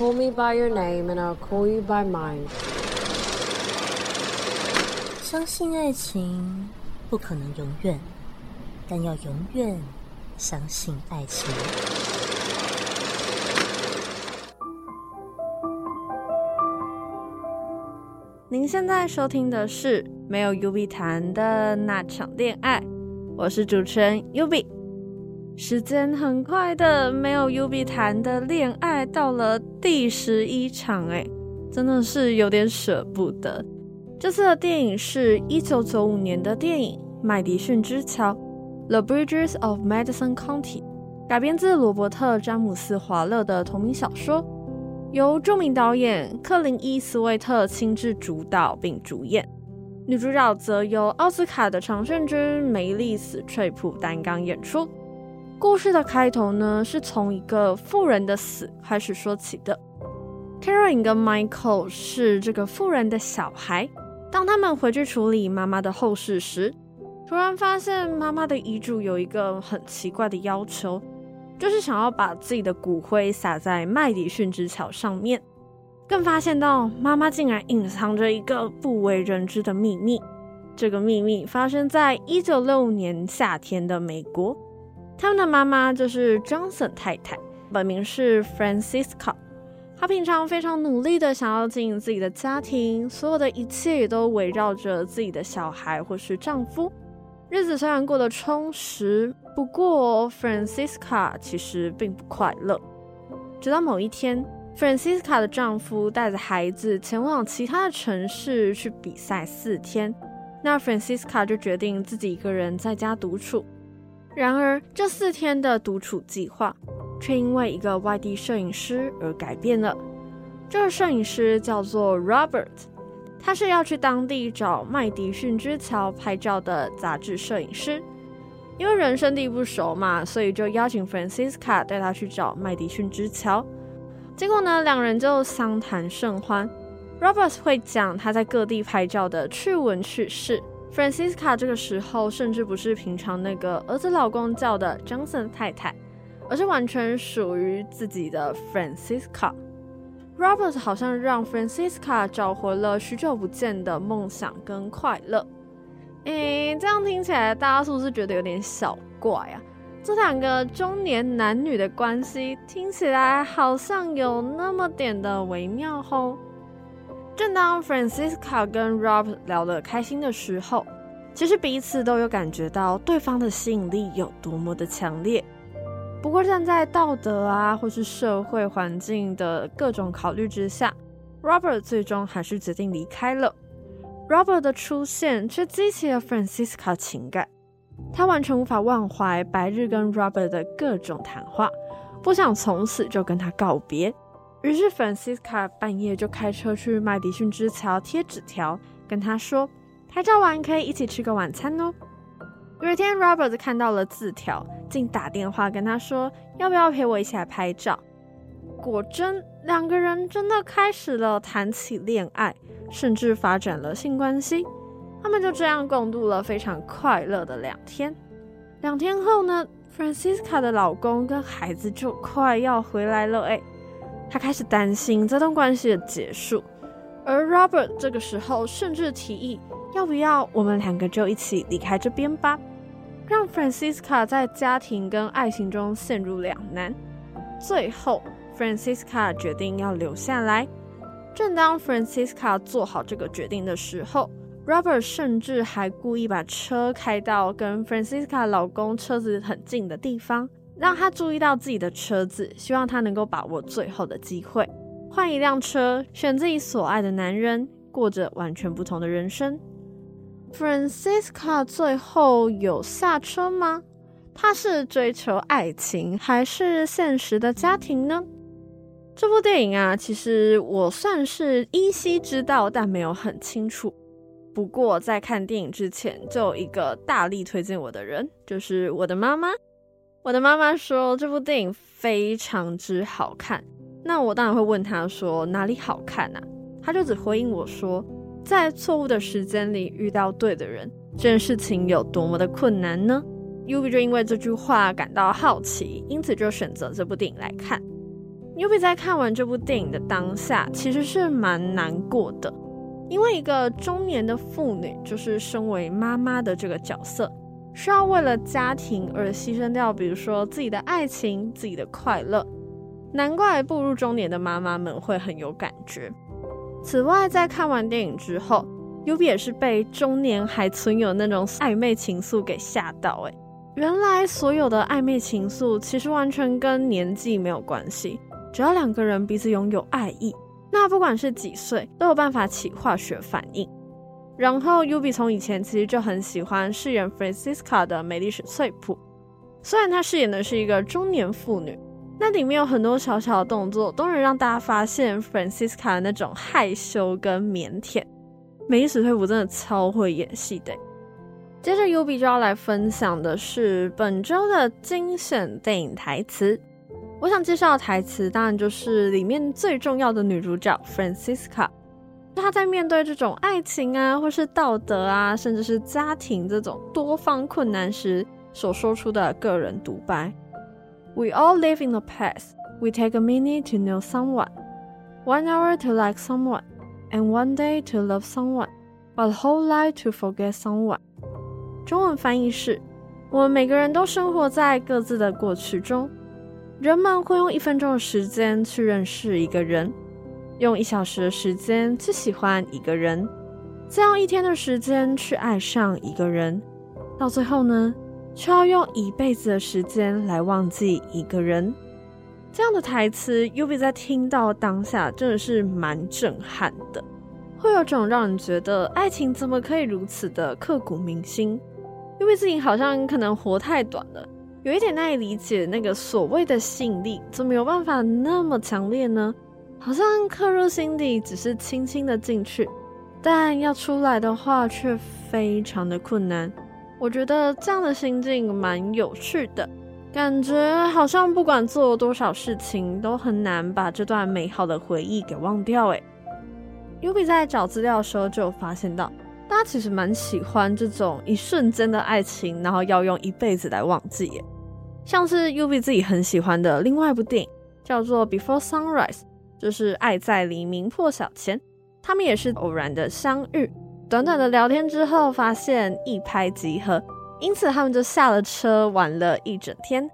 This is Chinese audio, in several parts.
call me by your name and I'll call you by mine。相信爱情不可能永远，但要永远相信爱情。您现在收听的是没有 UV 谈的那场恋爱，我是主持人 UV。时间很快的，没有 UB 谈的恋爱到了第十一场，哎，真的是有点舍不得。这次的电影是一九九五年的电影《麦迪逊之桥》（The Bridges of Madison County），改编自罗伯特·詹姆斯·华勒的同名小说。由著名导演克林伊斯威特亲自主导并主演，女主角则由奥斯卡的常胜军梅丽史翠普担纲演出。故事的开头呢，是从一个富人的死开始说起的。Caroline 跟 Michael 是这个富人的小孩，当他们回去处理妈妈的后事时，突然发现妈妈的遗嘱有一个很奇怪的要求。就是想要把自己的骨灰撒在麦迪逊之桥上面，更发现到妈妈竟然隐藏着一个不为人知的秘密。这个秘密发生在一九六五年夏天的美国。他们的妈妈就是 Johnson 太太，本名是 Francisca。她平常非常努力的想要经营自己的家庭，所有的一切也都围绕着自己的小孩或是丈夫。日子虽然过得充实，不过 Francisca 其实并不快乐。直到某一天，Francisca 的丈夫带着孩子前往其他的城市去比赛四天，那 Francisca 就决定自己一个人在家独处。然而，这四天的独处计划却因为一个外地摄影师而改变了。这个摄影师叫做 Robert。他是要去当地找麦迪逊之桥拍照的杂志摄影师，因为人生地不熟嘛，所以就邀请 Francisca 带他去找麦迪逊之桥。结果呢，两人就相谈甚欢。Robert 会讲他在各地拍照的趣闻趣事，Francisca 这个时候甚至不是平常那个儿子老公叫的 Johnson 太太，而是完全属于自己的 Francisca。Robert 好像让 Francisca 找回了许久不见的梦想跟快乐。诶，这样听起来，大家是不是觉得有点小怪啊？这两个中年男女的关系听起来好像有那么点的微妙吼。正当 Francisca 跟 Robert 聊得开心的时候，其实彼此都有感觉到对方的吸引力有多么的强烈。不过，站在道德啊，或是社会环境的各种考虑之下，Robert 最终还是决定离开了。Robert 的出现却激起了 Francisca 情感，他完全无法忘怀白日跟 Robert 的各种谈话，不想从此就跟他告别。于是，Francisca 半夜就开车去麦迪逊之桥贴纸条，跟他说：“拍照完可以一起吃个晚餐哦。”有一天，Robert 看到了字条，竟打电话跟他说：“要不要陪我一起来拍照？”果真，两个人真的开始了谈起恋爱，甚至发展了性关系。他们就这样共度了非常快乐的两天。两天后呢，Francisca 的老公跟孩子就快要回来了。哎，他开始担心这段关系的结束，而 Robert 这个时候甚至提议：“要不要我们两个就一起离开这边吧？”让 Francisca 在家庭跟爱情中陷入两难，最后 Francisca 决定要留下来。正当 Francisca 做好这个决定的时候，Robert 甚至还故意把车开到跟 Francisca 老公车子很近的地方，让他注意到自己的车子，希望他能够把握最后的机会，换一辆车，选自己所爱的男人，过着完全不同的人生。Francisca 最后有下车吗？他是追求爱情还是现实的家庭呢？这部电影啊，其实我算是依稀知道，但没有很清楚。不过在看电影之前，就有一个大力推荐我的人，就是我的妈妈。我的妈妈说这部电影非常之好看，那我当然会问她说哪里好看啊？她就只回应我说。在错误的时间里遇到对的人，这件事情有多么的困难呢？Ubi 就因为这句话感到好奇，因此就选择这部电影来看。Yubi 在看完这部电影的当下，其实是蛮难过的，因为一个中年的妇女，就是身为妈妈的这个角色，需要为了家庭而牺牲掉，比如说自己的爱情、自己的快乐。难怪步入中年的妈妈们会很有感觉。此外，在看完电影之后，Yubi 也是被中年还存有那种暧昧情愫给吓到。哎，原来所有的暧昧情愫其实完全跟年纪没有关系。只要两个人彼此拥有爱意，那不管是几岁，都有办法起化学反应。然后，Yubi 从以前其实就很喜欢饰演 Francisca 的梅丽史翠普，虽然她饰演的是一个中年妇女，那里面有很多小小的动作都能让大家发现 Francisca 的那种害羞跟腼腆。梅丽史翠普真的超会演戏的。接着，Yubi 就要来分享的是本周的精选电影台词。我想介绍的台词，当然就是里面最重要的女主角 Francisca。他在面对这种爱情啊，或是道德啊，甚至是家庭这种多方困难时，所说出的个人独白：We all live in the past. We take a minute to know someone, one hour to like someone, and one day to love someone, but whole life to forget someone。中文翻译是：我们每个人都生活在各自的过去中。人们会用一分钟的时间去认识一个人，用一小时的时间去喜欢一个人，再用一天的时间去爱上一个人，到最后呢，却要用一辈子的时间来忘记一个人。这样的台词，Yubi 在听到当下真的是蛮震撼的，会有种让人觉得爱情怎么可以如此的刻骨铭心，因为自己好像可能活太短了。有一点难以理解，那个所谓的吸引力怎么有办法那么强烈呢？好像刻入心底只是轻轻的进去，但要出来的话却非常的困难。我觉得这样的心境蛮有趣的，感觉好像不管做多少事情，都很难把这段美好的回忆给忘掉。诶，Yubi 在找资料的时候就发现到。大家其实蛮喜欢这种一瞬间的爱情，然后要用一辈子来忘记。像是 Yubi 自己很喜欢的另外一部电影，叫做《Before Sunrise》，就是《爱在黎明破晓前》。他们也是偶然的相遇，短短的聊天之后，发现一拍即合，因此他们就下了车玩了一整天。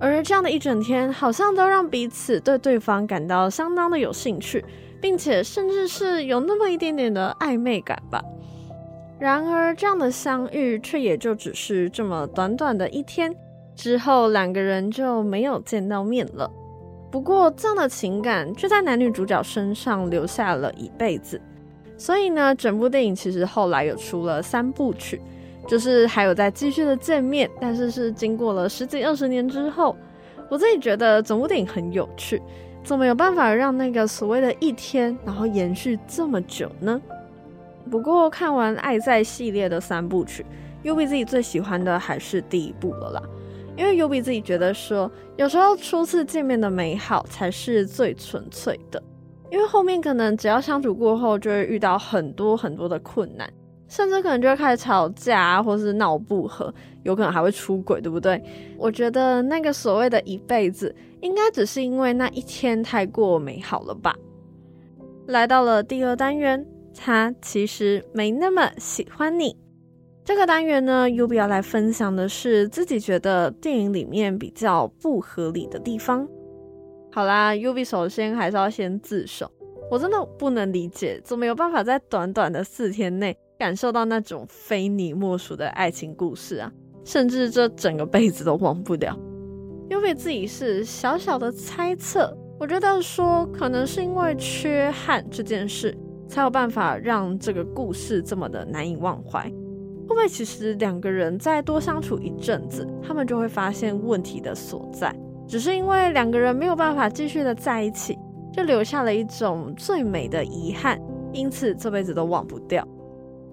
而这样的一整天，好像都让彼此对对方感到相当的有兴趣，并且甚至是有那么一点点的暧昧感吧。然而，这样的相遇却也就只是这么短短的一天，之后两个人就没有见到面了。不过，这样的情感却在男女主角身上留下了一辈子。所以呢，整部电影其实后来有出了三部曲，就是还有在继续的见面，但是是经过了十几二十年之后。我自己觉得整部电影很有趣，怎么有办法让那个所谓的一天，然后延续这么久呢？不过看完《爱在》系列的三部曲又为自己最喜欢的还是第一部了啦。因为 Yubi 自己觉得说，有时候初次见面的美好才是最纯粹的。因为后面可能只要相处过后，就会遇到很多很多的困难，甚至可能就会开始吵架，或是闹不和，有可能还会出轨，对不对？我觉得那个所谓的一辈子，应该只是因为那一天太过美好了吧。来到了第二单元。他其实没那么喜欢你。这个单元呢，U B 要来分享的是自己觉得电影里面比较不合理的地方。好啦，U B 首先还是要先自首，我真的不能理解，怎么有办法在短短的四天内感受到那种非你莫属的爱情故事啊，甚至这整个辈子都忘不了。U B 自己是小小的猜测，我觉得说可能是因为缺憾这件事。才有办法让这个故事这么的难以忘怀。会不会其实两个人再多相处一阵子，他们就会发现问题的所在？只是因为两个人没有办法继续的在一起，就留下了一种最美的遗憾，因此这辈子都忘不掉。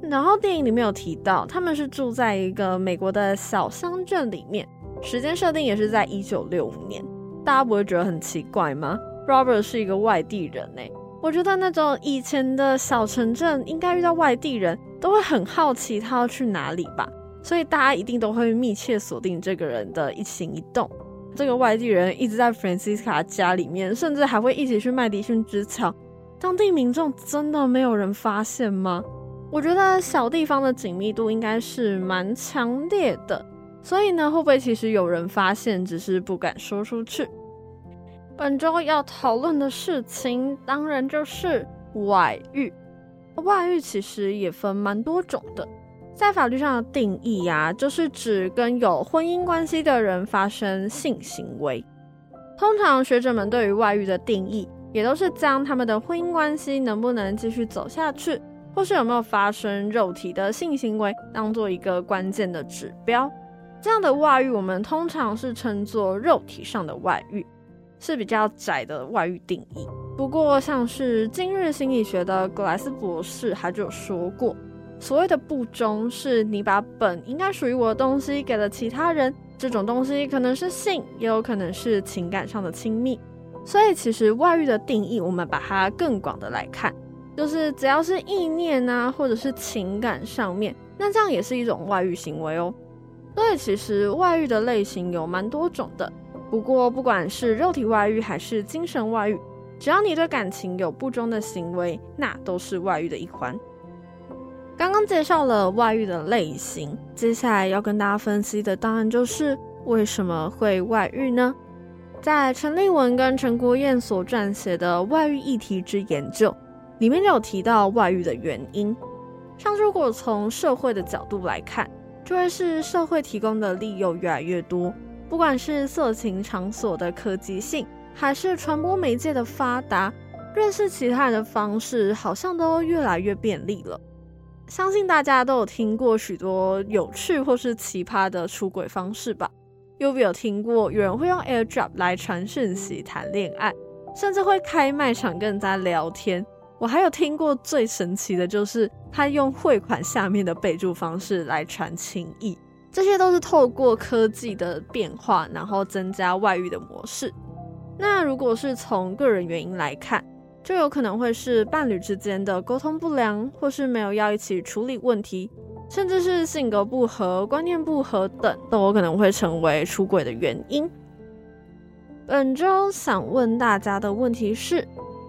然后电影里面有提到，他们是住在一个美国的小乡镇里面，时间设定也是在一九六五年。大家不会觉得很奇怪吗？Robert 是一个外地人呢、我觉得那种以前的小城镇，应该遇到外地人都会很好奇他要去哪里吧，所以大家一定都会密切锁定这个人的一行一动。这个外地人一直在 Francisca 家里面，甚至还会一起去麦迪逊之桥，当地民众真的没有人发现吗？我觉得小地方的紧密度应该是蛮强烈的，所以呢，会不会其实有人发现，只是不敢说出去？本周要讨论的事情，当然就是外遇。外遇其实也分蛮多种的，在法律上的定义呀、就是指跟有婚姻关系的人发生性行为。通常学者们对于外遇的定义，也都是将他们的婚姻关系能不能继续走下去，或是有没有发生肉体的性行为，当做一个关键的指标。这样的外遇，我们通常是称作肉体上的外遇。是比较窄的外遇定义。不过，像是今日心理学的格莱斯博士，他就有说过，所谓的不忠，是你把本应该属于我的东西给了其他人。这种东西可能是性，也有可能是情感上的亲密。所以，其实外遇的定义，我们把它更广的来看，就是只要是意念啊，或者是情感上面，那这样也是一种外遇行为哦。所以，其实外遇的类型有蛮多种的。不过，不管是肉体外遇还是精神外遇，只要你对感情有不忠的行为，那都是外遇的一环。刚刚介绍了外遇的类型，接下来要跟大家分析的，当然就是为什么会外遇呢？在陈立文跟陈国燕所撰写的《外遇议题之研究》里面就有提到外遇的原因。像如果从社会的角度来看，就会是社会提供的利诱越来越多。不管是色情场所的可及性，还是传播媒介的发达，认识其他人的方式好像都越来越便利了。相信大家都有听过许多有趣或是奇葩的出轨方式吧？有没有听过有人会用 AirDrop 来传讯息、谈恋爱，甚至会开卖场跟人家聊天？我还有听过最神奇的就是他用汇款下面的备注方式来传情意。这些都是透过科技的变化，然后增加外遇的模式。那如果是从个人原因来看，就有可能会是伴侣之间的沟通不良，或是没有要一起处理问题，甚至是性格不合、观念不合等，都有可能会成为出轨的原因。本周想问大家的问题是：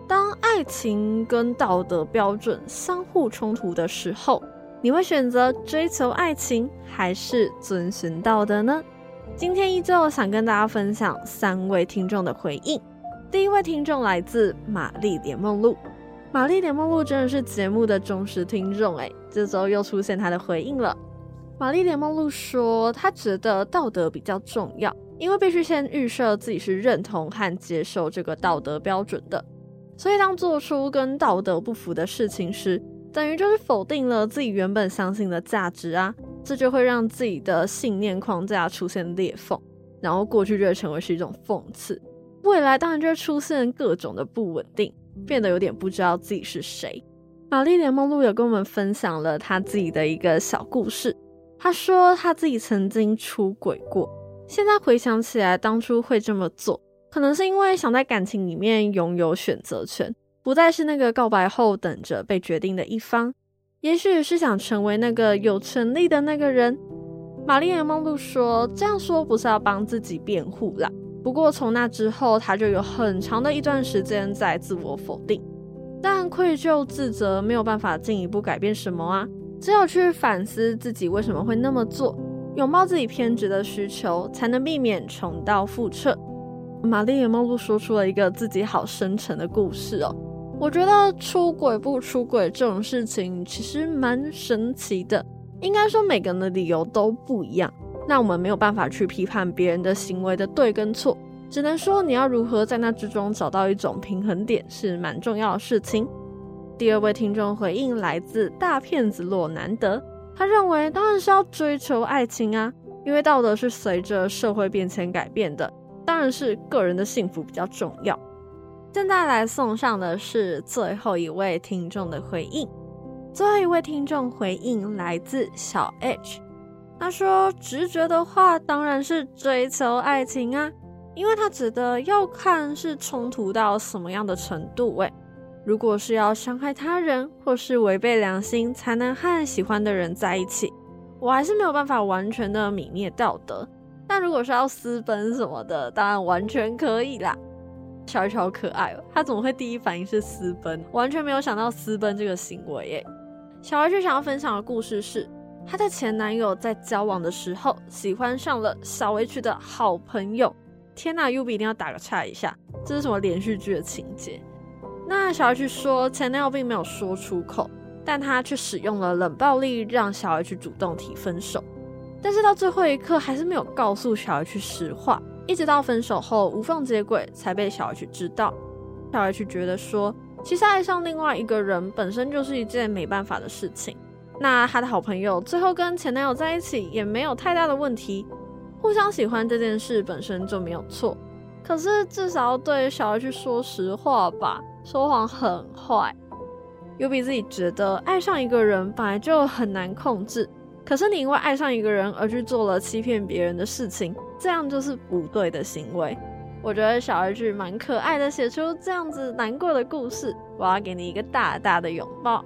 当爱情跟道德标准相互冲突的时候，你会选择追求爱情还是遵循道德呢？今天依旧想跟大家分享三位听众的回应。第一位听众来自玛丽莲梦露，玛丽莲梦露真的是节目的忠实听众诶，这周又出现她的回应了。玛丽莲梦露说，她觉得道德比较重要，因为必须先预设自己是认同和接受这个道德标准的，所以当做出跟道德不符的事情时，等于就是否定了自己原本相信的价值啊，这就会让自己的信念框架出现裂缝，然后过去就会成为是一种讽刺，未来当然就会出现各种的不稳定，变得有点不知道自己是谁。玛丽莲梦露有跟我们分享了她自己的一个小故事，她说她自己曾经出轨过，现在回想起来，当初会这么做，可能是因为想在感情里面拥有选择权。不再是那个告白后等着被决定的一方，也许是想成为那个有权利的那个人。玛丽莲梦露说：“这样说不是要帮自己辩护啦，不过从那之后，他就有很长的一段时间在自我否定，但愧疚自责没有办法进一步改变什么啊，只有去反思自己为什么会那么做，拥抱自己偏执的需求，才能避免重蹈覆辙。”玛丽莲梦露说出了一个自己好深沉的故事哦。我觉得出轨不出轨这种事情其实蛮神奇的，应该说每个人的理由都不一样。那我们没有办法去批判别人的行为的对跟错，只能说你要如何在那之中找到一种平衡点是蛮重要的事情。第二位听众回应来自大骗子洛南德，他认为当然是要追求爱情啊，因为道德是随着社会变迁改变的，当然是个人的幸福比较重要。现在来送上的是最后一位听众的回应。最后一位听众回应来自小 H，他说：“直觉的话当然是追求爱情啊，因为他觉得要看是冲突到什么样的程度。喂，如果是要伤害他人或是违背良心才能和喜欢的人在一起，我还是没有办法完全的泯灭道德。但如果是要私奔什么的，当然完全可以啦。小 H 好可爱哦，他怎么会第一反应是私奔？完全没有想到私奔这个行为耶。小 H 想要分享的故事是，她的前男友在交往的时候喜欢上了小 H 的好朋友。天呐，Yubi 一定要打个岔一下，这是什么连续剧的情节？那小 H 说前男友并没有说出口，但他却使用了冷暴力让小 H 主动提分手。但是到最后一刻还是没有告诉小 H 实话，一直到分手后无缝接轨才被小 H 知道。小 H 觉得说，其实爱上另外一个人本身就是一件没办法的事情。那他的好朋友最后跟前男友在一起也没有太大的问题，互相喜欢这件事本身就没有错。可是至少要对小 H 说实话吧，说谎很坏。Yubi 自己觉得爱上一个人本来就很难控制。可是你因为爱上一个人而去做了欺骗别人的事情，这样就是不对的行为。我觉得小 H 蛮可爱的，写出这样子难过的故事，我要给你一个大大的拥抱。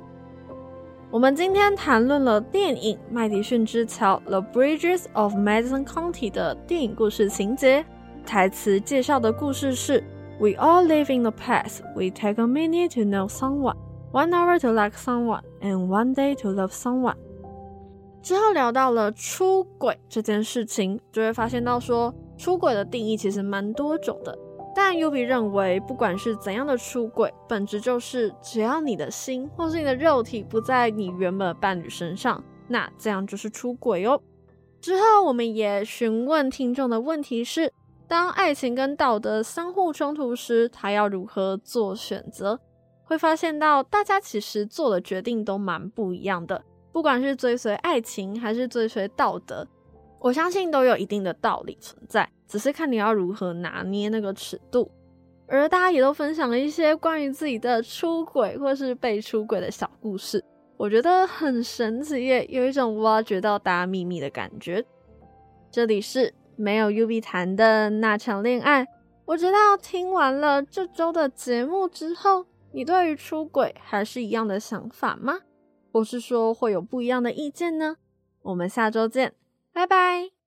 我们今天谈论了电影《麦迪逊之桥》（The Bridges of Madison County） 的电影故事情节，台词介绍的故事是：We all live in the past. We take a minute to know someone, one hour to like someone, and one day to love someone. 之后聊到了出轨这件事情，就会发现到说出轨的定义其实蛮多种的。但 Ubi 认为，不管是怎样的出轨，本质就是只要你的心或是你的肉体不在你原本的伴侣身上，那这样就是出轨哦。之后我们也询问听众的问题是：当爱情跟道德相互冲突时，他要如何做选择？会发现到大家其实做的决定都蛮不一样的。不管是追随爱情还是追随道德，我相信都有一定的道理存在，只是看你要如何拿捏那个尺度。而大家也都分享了一些关于自己的出轨或是被出轨的小故事，我觉得很神奇耶，有一种挖掘到大家秘密的感觉。这里是没有 UB 谈的那场恋爱，我知道听完了这周的节目之后，你对于出轨还是一样的想法吗？或是说会有不一样的意见呢？我们下周见，拜拜。